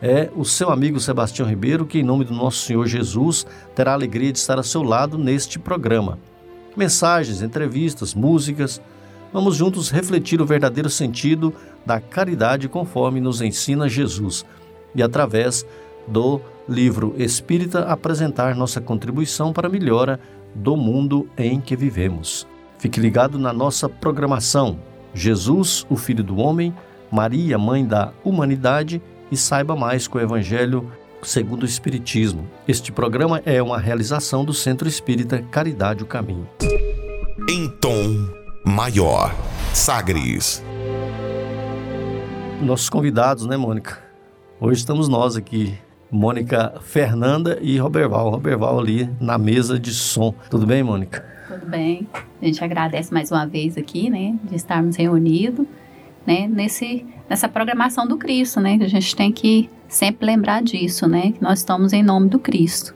é o seu amigo Sebastião Ribeiro, que, em nome do nosso Senhor Jesus, terá a alegria de estar ao seu lado neste programa. Mensagens, entrevistas, músicas. Vamos juntos refletir o verdadeiro sentido da caridade conforme nos ensina Jesus e, através do livro Espírita, apresentar nossa contribuição para a melhora do mundo em que vivemos. Fique ligado na nossa programação. Jesus, o Filho do Homem, Maria, Mãe da Humanidade e saiba mais com o Evangelho segundo o Espiritismo. Este programa é uma realização do Centro Espírita Caridade o Caminho. Em tom maior, Sagres. Nossos convidados, né, Mônica? Hoje estamos nós aqui, Mônica Fernanda e Roberval. Roberval ali na mesa de som. Tudo bem, Mônica? Tudo bem. A gente agradece mais uma vez aqui, né, de estarmos reunidos, né, nesse nessa programação do Cristo, né? A gente tem que sempre lembrar disso, né? Que nós estamos em nome do Cristo.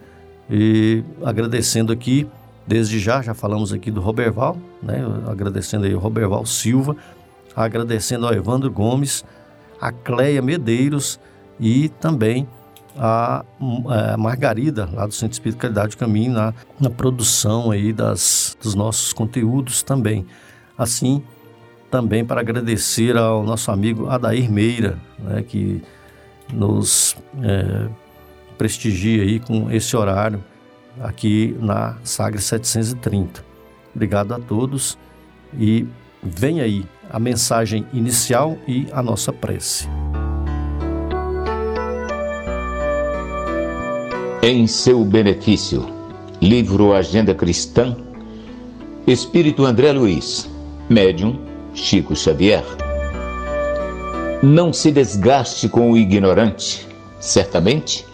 E agradecendo aqui, desde já, já falamos aqui do Roberval, né? Agradecendo aí o Roberval Silva, agradecendo ao Evandro Gomes, a Cleia Medeiros e também a, a Margarida, lá do Centro Espírito Caridade do Caminho, na, na produção aí das, dos nossos conteúdos também. Assim, também para agradecer ao nosso amigo Adair Meira, né, que nos é, prestigia aí com esse horário aqui na Sagre 730. Obrigado a todos e vem aí a mensagem inicial e a nossa prece. Em seu benefício, livro Agenda Cristã, Espírito André Luiz, médium Chico Xavier. Não se desgaste com o ignorante, certamente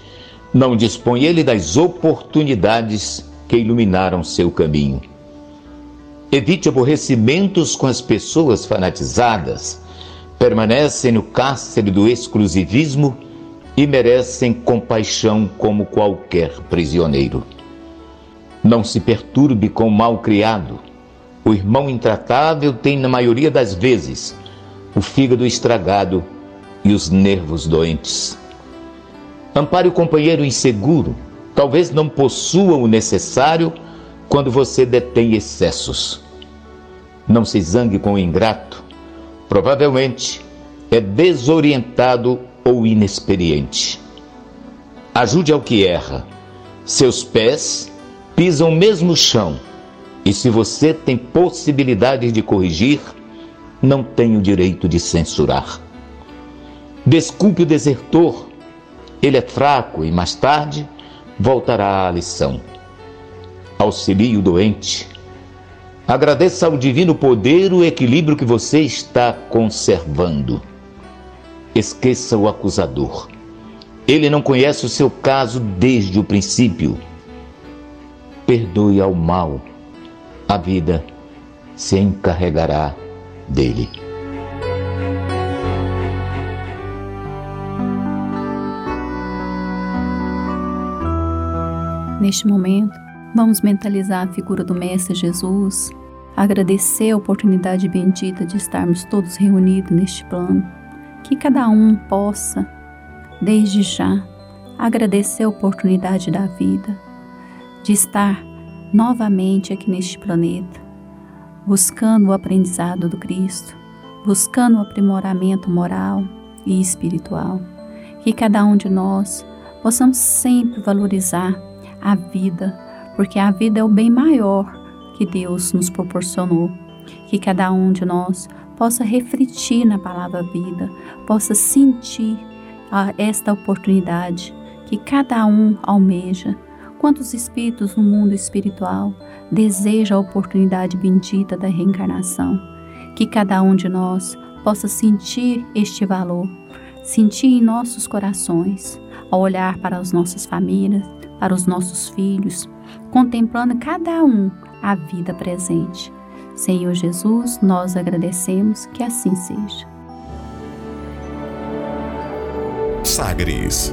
não dispõe ele das oportunidades que iluminaram seu caminho. Evite aborrecimentos com as pessoas fanatizadas, permanecem no cárcere do exclusivismo e merecem compaixão como qualquer prisioneiro. Não se perturbe com o mal criado, o irmão intratável tem, na maioria das vezes, o fígado estragado e os nervos doentes. Ampare o companheiro inseguro, talvez não possua o necessário quando você detém excessos. Não se zangue com o ingrato, provavelmente é desorientado ou inexperiente. Ajude ao que erra, seus pés pisam o mesmo chão e se você tem possibilidade de corrigir, não tem o direito de censurar. Desculpe o desertor, ele é fraco e mais tarde voltará à lição. Auxilie o doente. Agradeça ao divino poder o equilíbrio que você está conservando. Esqueça o acusador. Ele não conhece o seu caso desde o princípio. Perdoe ao mal a vida se encarregará dele. Neste momento, vamos mentalizar a figura do Mestre Jesus, agradecer a oportunidade bendita de estarmos todos reunidos neste plano, que cada um possa, desde já, agradecer a oportunidade da vida, de estar novamente aqui neste planeta, buscando o aprendizado do Cristo, buscando o aprimoramento moral e espiritual. Que cada um de nós possamos sempre valorizar a vida, porque a vida é o bem maior que Deus nos proporcionou. Que cada um de nós possa refletir na palavra vida, possa sentir esta oportunidade que cada um almeja Quantos espíritos no mundo espiritual desejam a oportunidade bendita da reencarnação? Que cada um de nós possa sentir este valor, sentir em nossos corações ao olhar para as nossas famílias, para os nossos filhos, contemplando cada um a vida presente. Senhor Jesus, nós agradecemos que assim seja. Sagres.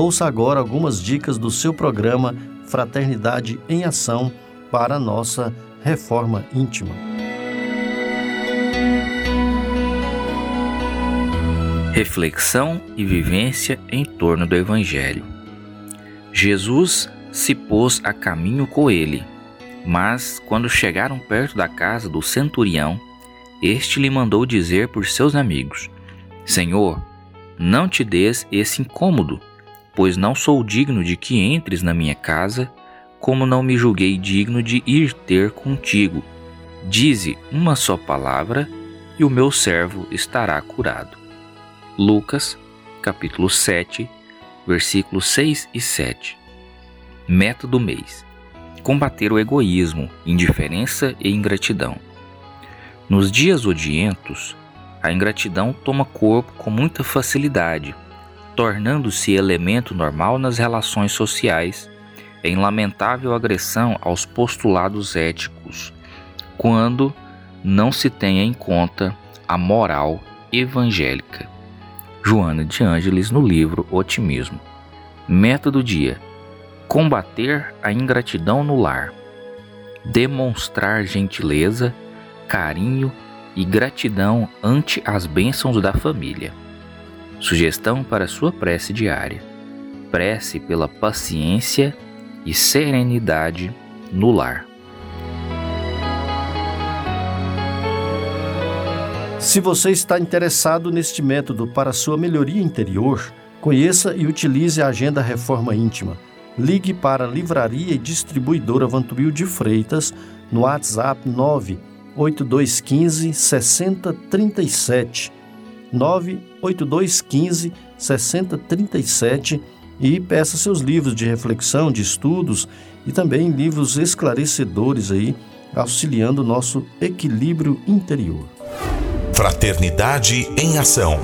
Ouça agora algumas dicas do seu programa Fraternidade em Ação para a nossa reforma íntima. Reflexão e vivência em torno do Evangelho. Jesus se pôs a caminho com ele, mas quando chegaram perto da casa do centurião, este lhe mandou dizer por seus amigos: Senhor, não te des esse incômodo, pois não sou digno de que entres na minha casa, como não me julguei digno de ir ter contigo. Dize uma só palavra e o meu servo estará curado. Lucas, capítulo 7, versículos 6 e 7. Meta do mês: combater o egoísmo, indiferença e ingratidão. Nos dias odientos, a ingratidão toma corpo com muita facilidade, tornando-se elemento normal nas relações sociais, em lamentável agressão aos postulados éticos, quando não se tenha em conta a moral evangélica. Joana de Ângeles no livro Otimismo. Meta do dia: combater a ingratidão no lar. Demonstrar gentileza, carinho e gratidão ante as bênçãos da família. Sugestão para sua prece diária: prece pela paciência e serenidade no lar. Se você está interessado neste método para sua melhoria interior, conheça e utilize a Agenda Reforma Íntima. Ligue para a Livraria e Distribuidora Vantubil de Freitas no WhatsApp 98215 6037 98215 6037 e peça seus livros de reflexão, de estudos e também livros esclarecedores aí, auxiliando o nosso equilíbrio interior. Fraternidade em Ação.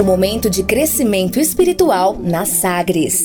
O momento de crescimento espiritual na Sagres.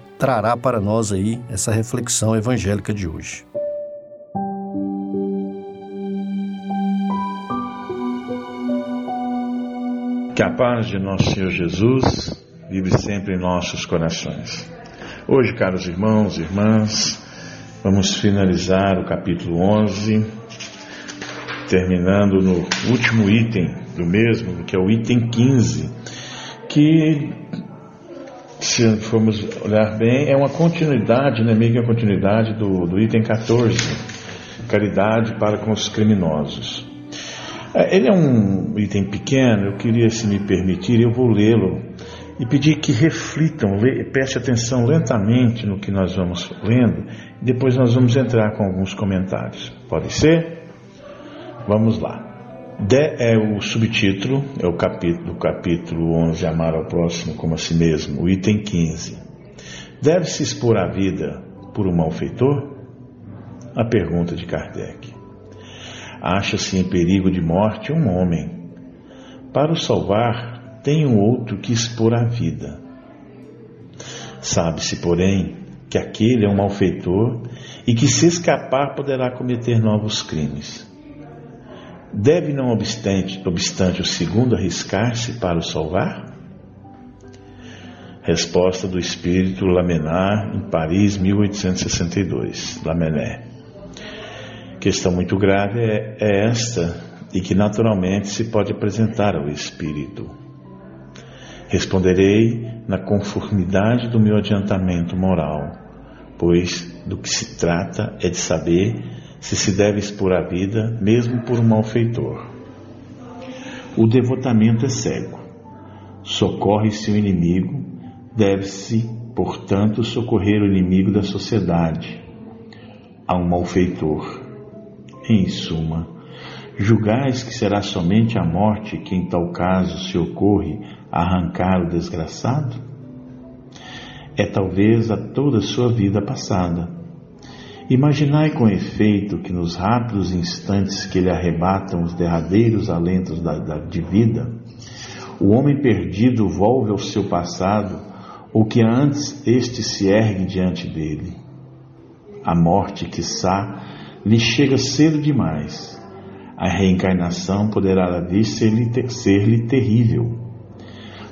trará para nós aí essa reflexão evangélica de hoje. Que a paz de nosso Senhor Jesus vive sempre em nossos corações. Hoje, caros irmãos e irmãs, Vamos finalizar o capítulo 11, terminando no último item do mesmo, que é o item 15, que, se formos olhar bem, é uma continuidade, né, meio que uma continuidade do, do item 14, caridade para com os criminosos. É, ele é um item pequeno, eu queria, se me permitir, eu vou lê-lo e pedir que reflitam, preste atenção lentamente no que nós vamos lendo, e depois nós vamos entrar com alguns comentários. Pode ser? Vamos lá. De é o subtítulo, é o capítulo, capítulo 11, Amar ao próximo como a si mesmo, o item 15. Deve-se expor a vida por um malfeitor? A pergunta de Kardec. Acha-se em perigo de morte um homem. Para o salvar, tem um outro que expor a vida. Sabe-se, porém, que aquele é um malfeitor e que, se escapar, poderá cometer novos crimes. Deve, não obstante, obstante o segundo arriscar-se para o salvar? Resposta do espírito Lamenar em Paris, 1862. Lamené. Questão muito grave é, é esta e que naturalmente se pode apresentar ao espírito. Responderei na conformidade do meu adiantamento moral, pois do que se trata é de saber se se deve expor a vida mesmo por um malfeitor. O devotamento é cego. Socorre-se o inimigo, deve-se, portanto, socorrer o inimigo da sociedade, a um malfeitor. Em suma, julgais que será somente a morte que em tal caso se ocorre arrancar o desgraçado? É talvez a toda sua vida passada. Imaginai com efeito que nos rápidos instantes que lhe arrebatam os derradeiros alentos da, da, de vida, o homem perdido volve ao seu passado, ou que antes este se ergue diante dele. A morte, quiçá, lhe chega cedo demais. A reencarnação poderá ali ser-lhe ser terrível.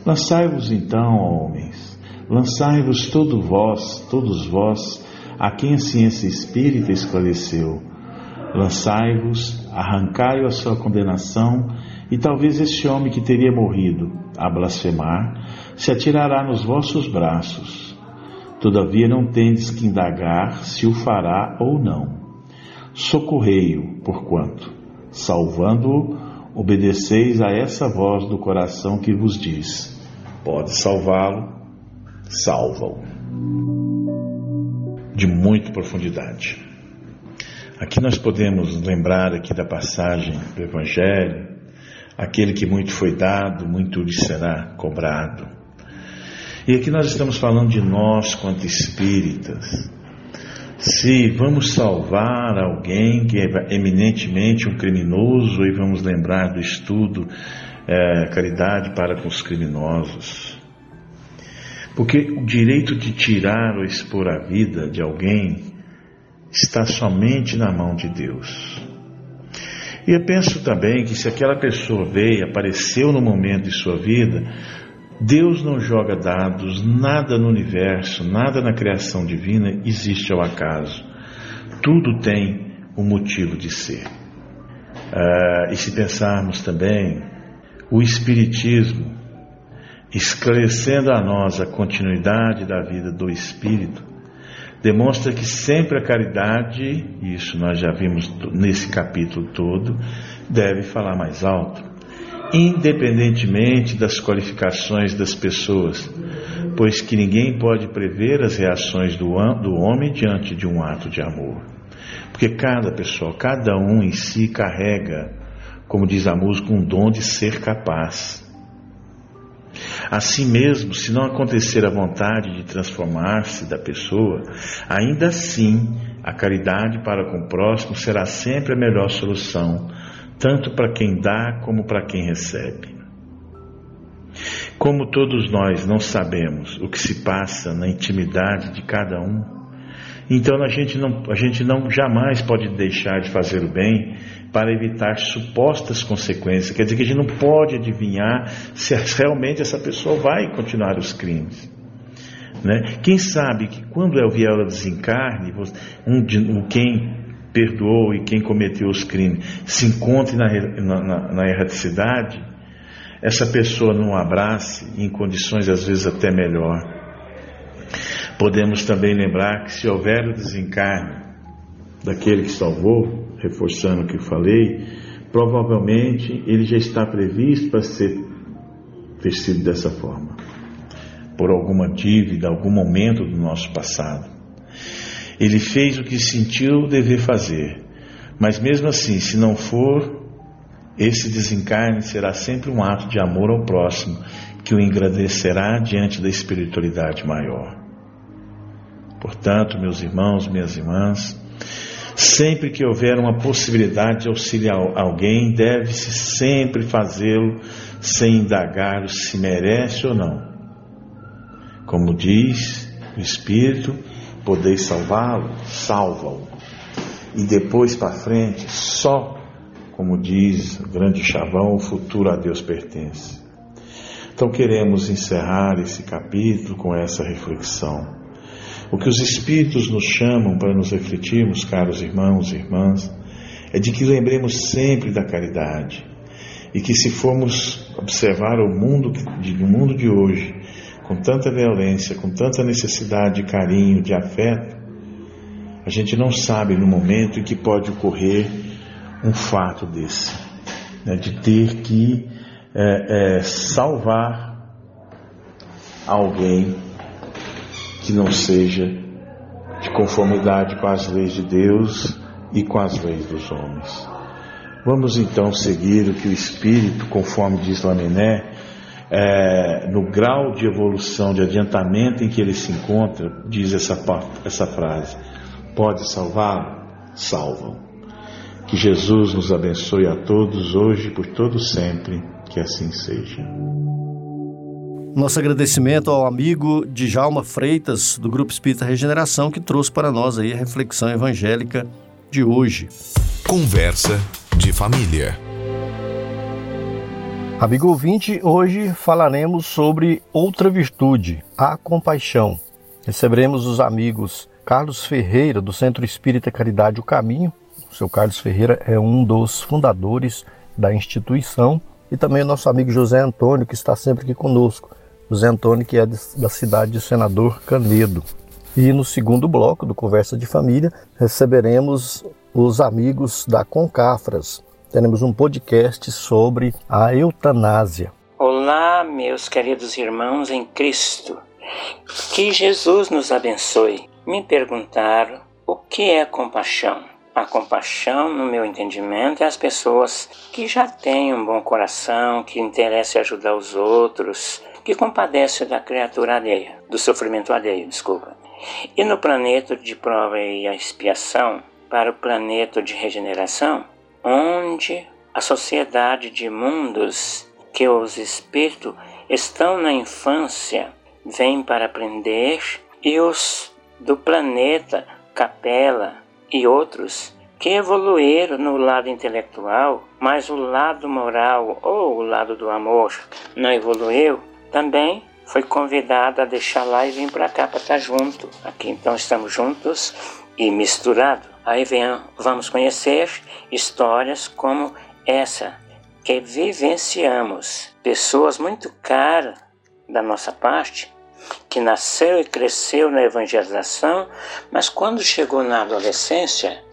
Lançai-vos então, homens, lançai-vos todo vós, todos vós, a quem a ciência espírita esclareceu. Lançai-vos, arrancai-o a sua condenação, e talvez este homem que teria morrido a blasfemar se atirará nos vossos braços. Todavia não tendes que indagar se o fará ou não. Socorrei-o, porquanto, salvando-o, obedeceis a essa voz do coração que vos diz: Pode salvá-lo, salva-o. De muita profundidade. Aqui nós podemos lembrar aqui da passagem do Evangelho, aquele que muito foi dado, muito lhe será cobrado. E aqui nós estamos falando de nós quanto espíritas. Se vamos salvar alguém que é eminentemente um criminoso, e vamos lembrar do estudo é, Caridade para com os Criminosos. Porque o direito de tirar ou expor a vida de alguém está somente na mão de Deus. E eu penso também que se aquela pessoa veio, apareceu no momento de sua vida, Deus não joga dados, nada no universo, nada na criação divina existe ao acaso. Tudo tem um motivo de ser. Ah, e se pensarmos também, o Espiritismo, esclarecendo a nós a continuidade da vida do Espírito, demonstra que sempre a caridade, isso nós já vimos nesse capítulo todo, deve falar mais alto independentemente das qualificações das pessoas, pois que ninguém pode prever as reações do, do homem diante de um ato de amor. Porque cada pessoa, cada um em si carrega, como diz a música, um dom de ser capaz. Assim mesmo, se não acontecer a vontade de transformar-se da pessoa, ainda assim a caridade para com o próximo será sempre a melhor solução tanto para quem dá como para quem recebe. Como todos nós não sabemos o que se passa na intimidade de cada um, então a gente não, a gente não jamais pode deixar de fazer o bem para evitar supostas consequências. Quer dizer que a gente não pode adivinhar se realmente essa pessoa vai continuar os crimes. Né? Quem sabe que quando vier o desencarne, um, quem perdoou e quem cometeu os crimes se encontre na, na, na erraticidade, essa pessoa não abrace em condições às vezes até melhor. Podemos também lembrar que se houver o desencarne daquele que salvou, reforçando o que falei, provavelmente ele já está previsto para ser ter sido dessa forma, por alguma dívida, algum momento do nosso passado. Ele fez o que sentiu dever fazer. Mas mesmo assim, se não for, esse desencarne será sempre um ato de amor ao próximo que o engrandecerá diante da espiritualidade maior. Portanto, meus irmãos, minhas irmãs, sempre que houver uma possibilidade de auxiliar alguém, deve-se sempre fazê-lo sem indagar se merece ou não. Como diz o Espírito, podeis salvá-lo, salva-o. E depois para frente, só, como diz o grande chavão, o futuro a Deus pertence. Então queremos encerrar esse capítulo com essa reflexão. O que os Espíritos nos chamam para nos refletirmos, caros irmãos e irmãs, é de que lembremos sempre da caridade e que se formos observar o mundo, o mundo de hoje, com tanta violência, com tanta necessidade de carinho, de afeto, a gente não sabe no momento em que pode ocorrer um fato desse, né, de ter que é, é, salvar alguém que não seja de conformidade com as leis de Deus e com as leis dos homens. Vamos então seguir o que o Espírito, conforme diz Laminé, é, no grau de evolução, de adiantamento em que ele se encontra, diz essa, essa frase: pode salvar? Salvam. Que Jesus nos abençoe a todos hoje e por todo sempre, que assim seja. Nosso agradecimento ao amigo Djalma Freitas, do Grupo Espírita Regeneração, que trouxe para nós aí a reflexão evangélica de hoje. Conversa de família. Amigo ouvinte, hoje falaremos sobre outra virtude, a compaixão. Receberemos os amigos Carlos Ferreira, do Centro Espírita Caridade O Caminho. O seu Carlos Ferreira é um dos fundadores da instituição e também o nosso amigo José Antônio, que está sempre aqui conosco. José Antônio, que é da cidade de Senador Canedo. E no segundo bloco do Conversa de Família, receberemos os amigos da Concafras, teremos um podcast sobre a eutanásia. Olá, meus queridos irmãos em Cristo. Que Jesus nos abençoe. Me perguntaram o que é compaixão. A compaixão, no meu entendimento, é as pessoas que já têm um bom coração, que interessam ajudar os outros, que compadecem da criatura alheia, do sofrimento alheio, desculpa. E no planeta de prova e expiação, para o planeta de regeneração, onde a sociedade de mundos que os espíritos estão na infância vêm para aprender e os do planeta Capela e outros que evoluíram no lado intelectual, mas o lado moral ou o lado do amor não evoluiu, também foi convidado a deixar lá e vir para cá para estar junto. Aqui então estamos juntos e misturados. Aí vem, vamos conhecer histórias como essa que vivenciamos. Pessoas muito caras da nossa parte, que nasceu e cresceu na evangelização, mas quando chegou na adolescência,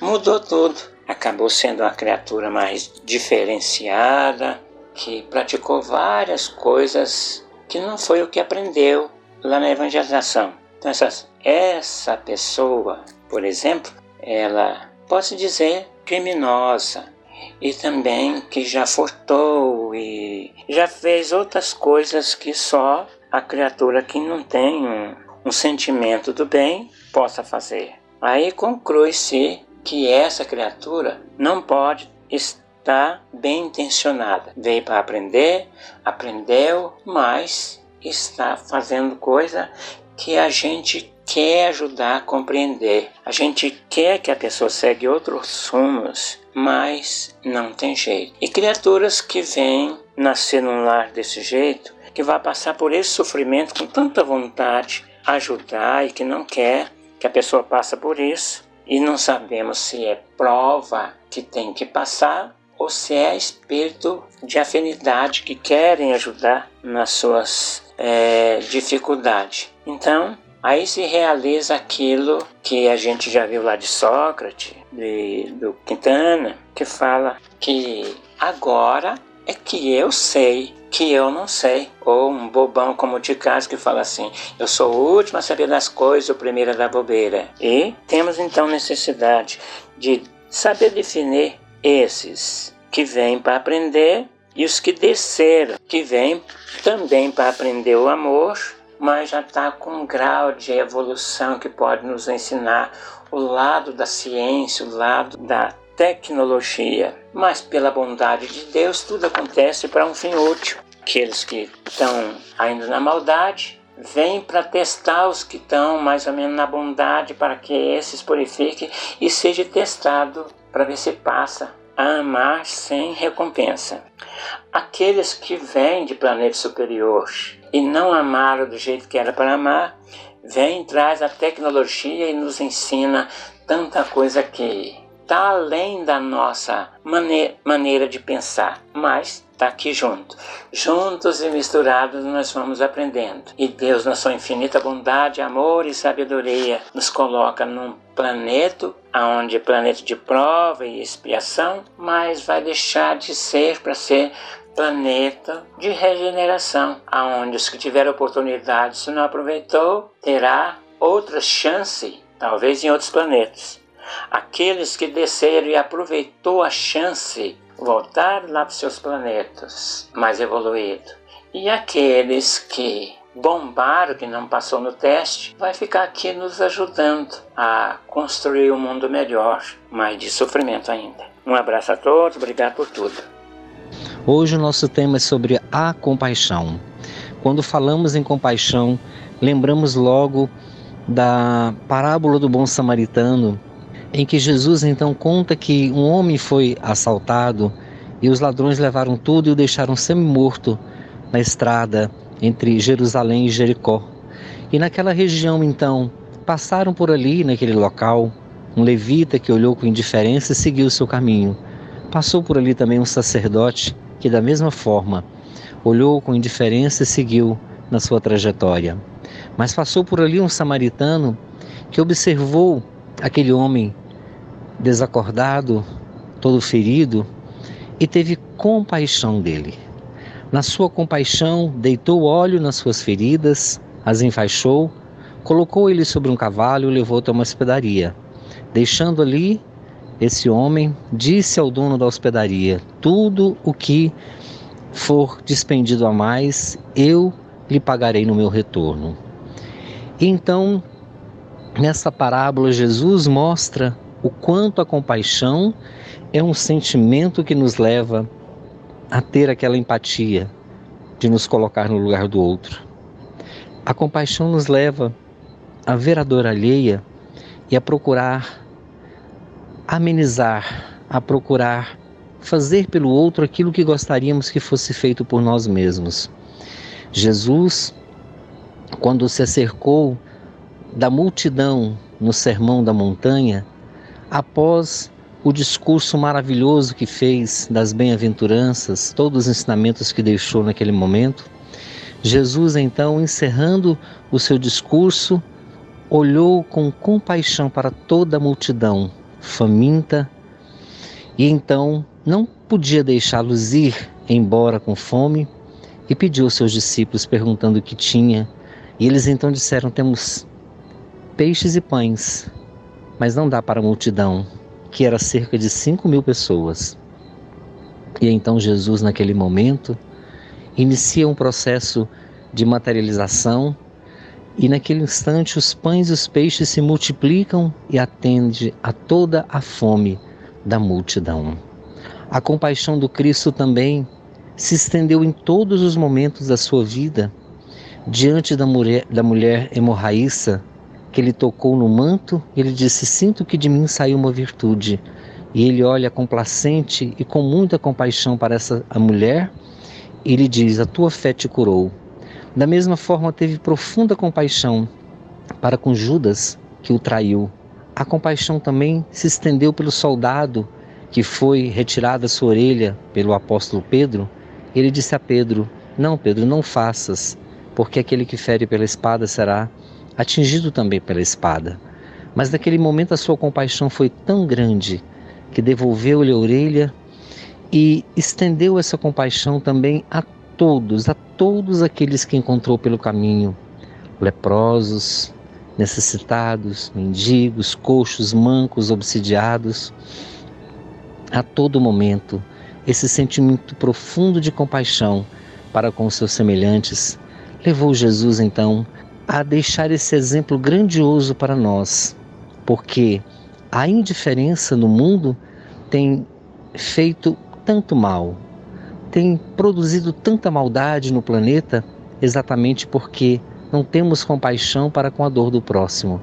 mudou tudo. Acabou sendo uma criatura mais diferenciada, que praticou várias coisas que não foi o que aprendeu lá na evangelização. Então, essa, essa pessoa, por exemplo, ela posso dizer criminosa e também que já furtou e já fez outras coisas que só a criatura que não tem um, um sentimento do bem possa fazer. Aí conclui-se que essa criatura não pode estar bem intencionada. Veio para aprender, aprendeu, mas está fazendo coisa que a gente quer ajudar a compreender. A gente quer que a pessoa segue outros rumos, mas não tem jeito. E criaturas que vêm nascer num lar desse jeito, que vai passar por esse sofrimento com tanta vontade, ajudar e que não quer que a pessoa passe por isso, e não sabemos se é prova que tem que passar ou se é espírito de afinidade que querem ajudar nas suas é, dificuldades. Então, Aí se realiza aquilo que a gente já viu lá de Sócrates, de, do Quintana, que fala que agora é que eu sei que eu não sei. Ou um bobão como o Ticásio que fala assim: eu sou o último a saber das coisas, o primeiro da bobeira. E temos então necessidade de saber definir esses que vêm para aprender e os que desceram, que vêm também para aprender o amor mas já está com um grau de evolução que pode nos ensinar o lado da ciência, o lado da tecnologia. Mas pela bondade de Deus, tudo acontece para um fim útil. Aqueles que estão ainda na maldade vêm para testar os que estão mais ou menos na bondade para que esses purifiquem e seja testado para ver se passa a amar sem recompensa. Aqueles que vêm de planetas superiores e não amaram do jeito que era para amar, vêm, traz a tecnologia e nos ensina tanta coisa que está além da nossa mane maneira de pensar, mas está aqui junto. Juntos e misturados nós vamos aprendendo. E Deus, na sua infinita bondade, amor e sabedoria, nos coloca num planeta, onde é planeta de prova e expiação, mas vai deixar de ser para ser planeta de regeneração, aonde os que tiveram oportunidade, se não aproveitou, terá outra chance, talvez em outros planetas. Aqueles que desceram e aproveitou a chance voltaram lá para seus planetas mais evoluídos. E aqueles que bombaram, que não passou no teste, vai ficar aqui nos ajudando a construir um mundo melhor, mas de sofrimento ainda. Um abraço a todos, obrigado por tudo. Hoje o nosso tema é sobre a compaixão. Quando falamos em compaixão, lembramos logo da parábola do bom samaritano em que Jesus então conta que um homem foi assaltado e os ladrões levaram tudo e o deixaram semi-morto na estrada entre Jerusalém e Jericó. E naquela região então passaram por ali, naquele local, um levita que olhou com indiferença e seguiu seu caminho. Passou por ali também um sacerdote que, da mesma forma, olhou com indiferença e seguiu na sua trajetória. Mas passou por ali um samaritano que observou aquele homem desacordado, todo ferido, e teve compaixão dele. Na sua compaixão, deitou óleo nas suas feridas, as enfaixou, colocou ele sobre um cavalo e levou até uma hospedaria. Deixando ali esse homem, disse ao dono da hospedaria: Tudo o que for despendido a mais, eu lhe pagarei no meu retorno. Então Nessa parábola, Jesus mostra o quanto a compaixão é um sentimento que nos leva a ter aquela empatia de nos colocar no lugar do outro. A compaixão nos leva a ver a dor alheia e a procurar amenizar, a procurar fazer pelo outro aquilo que gostaríamos que fosse feito por nós mesmos. Jesus, quando se acercou da multidão no Sermão da Montanha, após o discurso maravilhoso que fez das bem-aventuranças, todos os ensinamentos que deixou naquele momento, Jesus, então, encerrando o seu discurso, olhou com compaixão para toda a multidão faminta e então não podia deixá-los ir embora com fome e pediu aos seus discípulos perguntando o que tinha. E eles então disseram: Temos peixes e pães, mas não dá para a multidão, que era cerca de cinco mil pessoas. E então Jesus, naquele momento, inicia um processo de materialização e naquele instante os pães e os peixes se multiplicam e atende a toda a fome da multidão. A compaixão do Cristo também se estendeu em todos os momentos da sua vida diante da mulher, da mulher hemorraíça que ele tocou no manto, ele disse: Sinto que de mim saiu uma virtude. E ele olha complacente e com muita compaixão para essa a mulher, e ele diz: A tua fé te curou. Da mesma forma, teve profunda compaixão para com Judas, que o traiu. A compaixão também se estendeu pelo soldado que foi retirado a sua orelha pelo apóstolo Pedro. Ele disse a Pedro: Não, Pedro, não faças, porque aquele que fere pela espada será atingido também pela espada. Mas naquele momento a sua compaixão foi tão grande que devolveu-lhe a orelha e estendeu essa compaixão também a todos, a todos aqueles que encontrou pelo caminho, leprosos, necessitados, mendigos, coxos, mancos, obsidiados. A todo momento, esse sentimento profundo de compaixão para com seus semelhantes levou Jesus então a deixar esse exemplo grandioso para nós, porque a indiferença no mundo tem feito tanto mal, tem produzido tanta maldade no planeta, exatamente porque não temos compaixão para com a dor do próximo.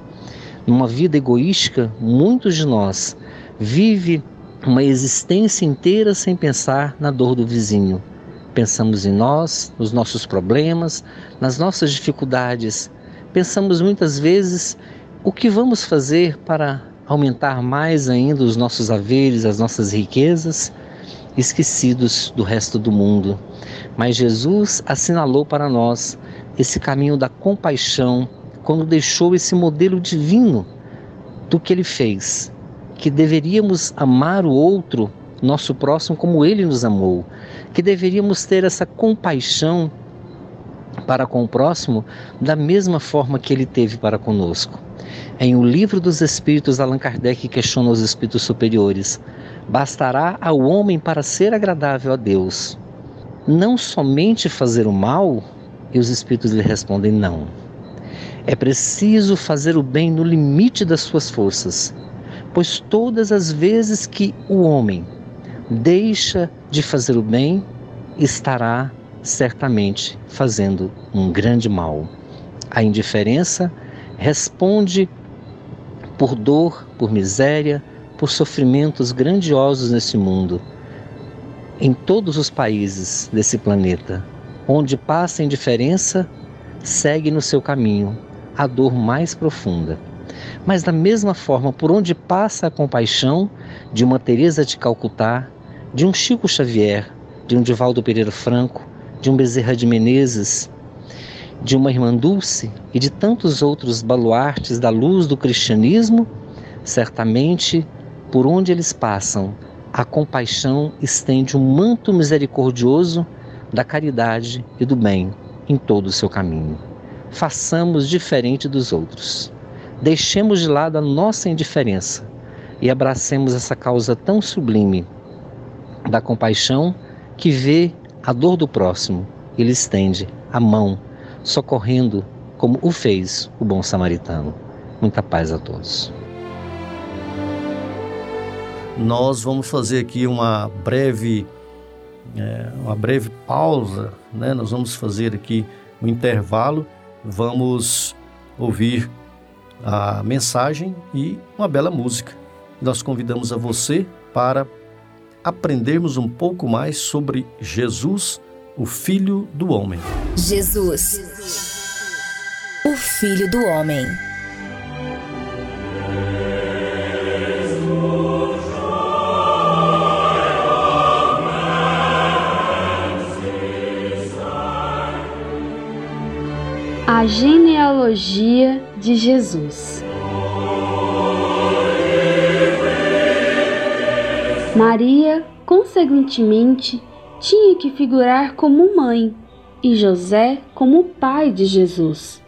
Numa vida egoística, muitos de nós vive uma existência inteira sem pensar na dor do vizinho. Pensamos em nós, nos nossos problemas, nas nossas dificuldades. Pensamos muitas vezes o que vamos fazer para aumentar mais ainda os nossos haveres, as nossas riquezas, esquecidos do resto do mundo. Mas Jesus assinalou para nós esse caminho da compaixão quando deixou esse modelo divino do que ele fez, que deveríamos amar o outro, nosso próximo, como ele nos amou, que deveríamos ter essa compaixão para com o próximo da mesma forma que ele teve para conosco. Em O Livro dos Espíritos, Allan Kardec questiona os espíritos superiores: bastará ao homem para ser agradável a Deus não somente fazer o mal? E os espíritos lhe respondem: não. É preciso fazer o bem no limite das suas forças, pois todas as vezes que o homem deixa de fazer o bem, estará certamente fazendo um grande mal. A indiferença responde por dor, por miséria, por sofrimentos grandiosos nesse mundo. Em todos os países desse planeta, onde passa a indiferença, segue no seu caminho a dor mais profunda. Mas da mesma forma, por onde passa a compaixão de uma Teresa de Calcutá, de um Chico Xavier, de um Divaldo Pereira Franco, de um Bezerra de Menezes, de uma Irmã Dulce e de tantos outros baluartes da luz do cristianismo, certamente por onde eles passam, a compaixão estende um manto misericordioso da caridade e do bem em todo o seu caminho. Façamos diferente dos outros. Deixemos de lado a nossa indiferença e abracemos essa causa tão sublime da compaixão que vê a dor do próximo e lhe estende a mão, socorrendo como o fez o bom samaritano. Muita paz a todos. Nós vamos fazer aqui uma breve, é, uma breve pausa, né? Nós vamos fazer aqui um intervalo, vamos ouvir a mensagem e uma bela música. Nós convidamos a você para aprendermos um pouco mais sobre Jesus, o Filho do Homem. Jesus, o Filho do Homem. A genealogia de Jesus. Maria, consequentemente, tinha que figurar como mãe e José como pai de Jesus.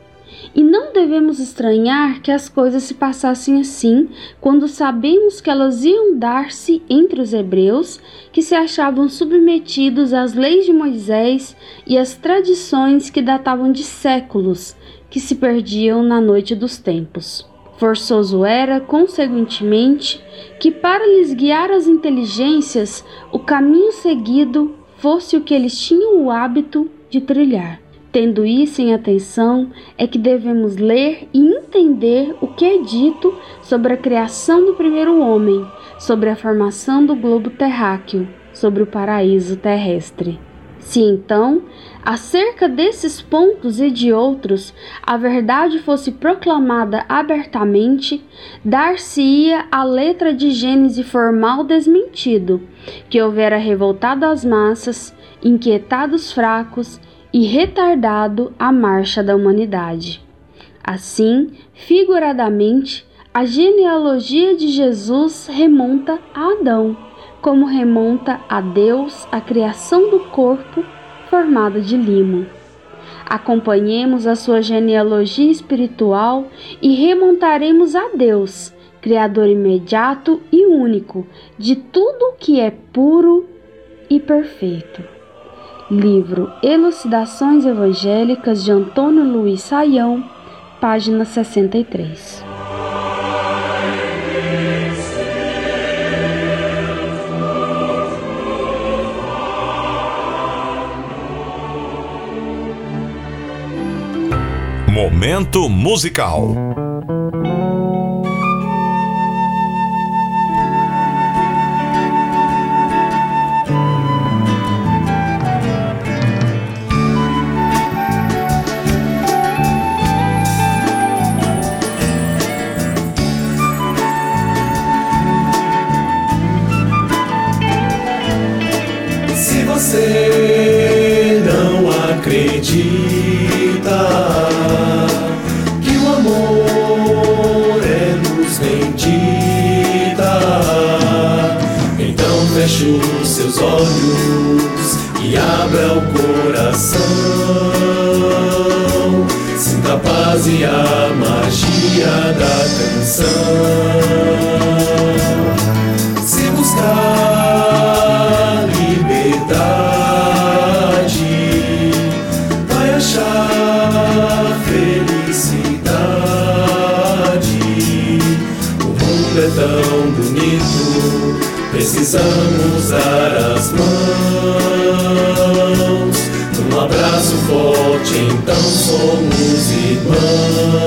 E não devemos estranhar que as coisas se passassem assim quando sabemos que elas iam dar-se entre os hebreus que se achavam submetidos às leis de Moisés e às tradições que datavam de séculos, que se perdiam na noite dos tempos. Forçoso era, consequentemente, que para lhes guiar as inteligências o caminho seguido fosse o que eles tinham o hábito de trilhar. Tendo isso em atenção, é que devemos ler e entender o que é dito sobre a criação do primeiro homem, sobre a formação do globo terráqueo, sobre o paraíso terrestre. Se então, acerca desses pontos e de outros, a verdade fosse proclamada abertamente, dar-se-ia a letra de Gênese formal desmentido, que houvera revoltado as massas, inquietado os fracos e retardado a marcha da humanidade. Assim, figuradamente, a genealogia de Jesus remonta a Adão, como remonta a Deus a criação do corpo formado de limo. Acompanhemos a sua genealogia espiritual e remontaremos a Deus, Criador imediato e único de tudo que é puro e perfeito. Livro Elucidações Evangélicas de Antônio Luiz Saião, página 63. Momento musical. Precisamos dar as mãos. Num abraço forte, então somos irmãos.